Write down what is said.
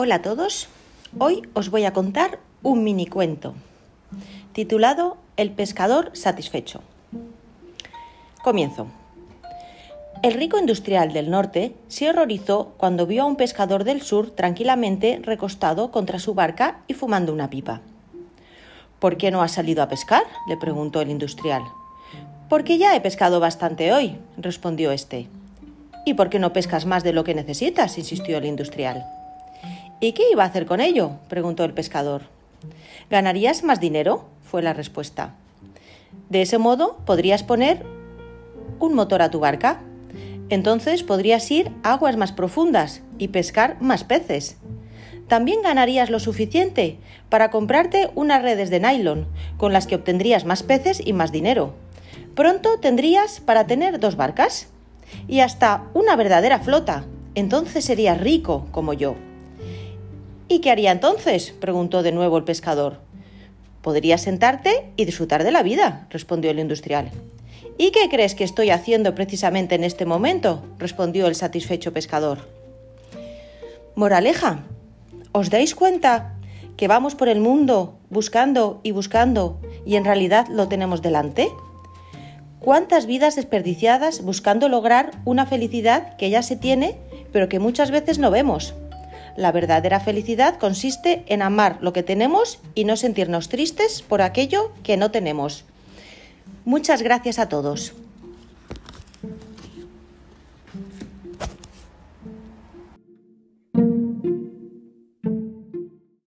Hola a todos. Hoy os voy a contar un mini cuento titulado El pescador satisfecho. Comienzo. El rico industrial del norte se horrorizó cuando vio a un pescador del sur tranquilamente recostado contra su barca y fumando una pipa. ¿Por qué no has salido a pescar? le preguntó el industrial. Porque ya he pescado bastante hoy, respondió este. ¿Y por qué no pescas más de lo que necesitas? insistió el industrial. ¿Y qué iba a hacer con ello? preguntó el pescador. ¿Ganarías más dinero? fue la respuesta. De ese modo podrías poner un motor a tu barca. Entonces podrías ir a aguas más profundas y pescar más peces. También ganarías lo suficiente para comprarte unas redes de nylon, con las que obtendrías más peces y más dinero. Pronto tendrías para tener dos barcas y hasta una verdadera flota. Entonces serías rico como yo. ¿Y qué haría entonces? preguntó de nuevo el pescador. Podrías sentarte y disfrutar de la vida, respondió el industrial. ¿Y qué crees que estoy haciendo precisamente en este momento? respondió el satisfecho pescador. Moraleja, ¿os dais cuenta que vamos por el mundo buscando y buscando y en realidad lo tenemos delante? ¿Cuántas vidas desperdiciadas buscando lograr una felicidad que ya se tiene, pero que muchas veces no vemos? La verdadera felicidad consiste en amar lo que tenemos y no sentirnos tristes por aquello que no tenemos. Muchas gracias a todos.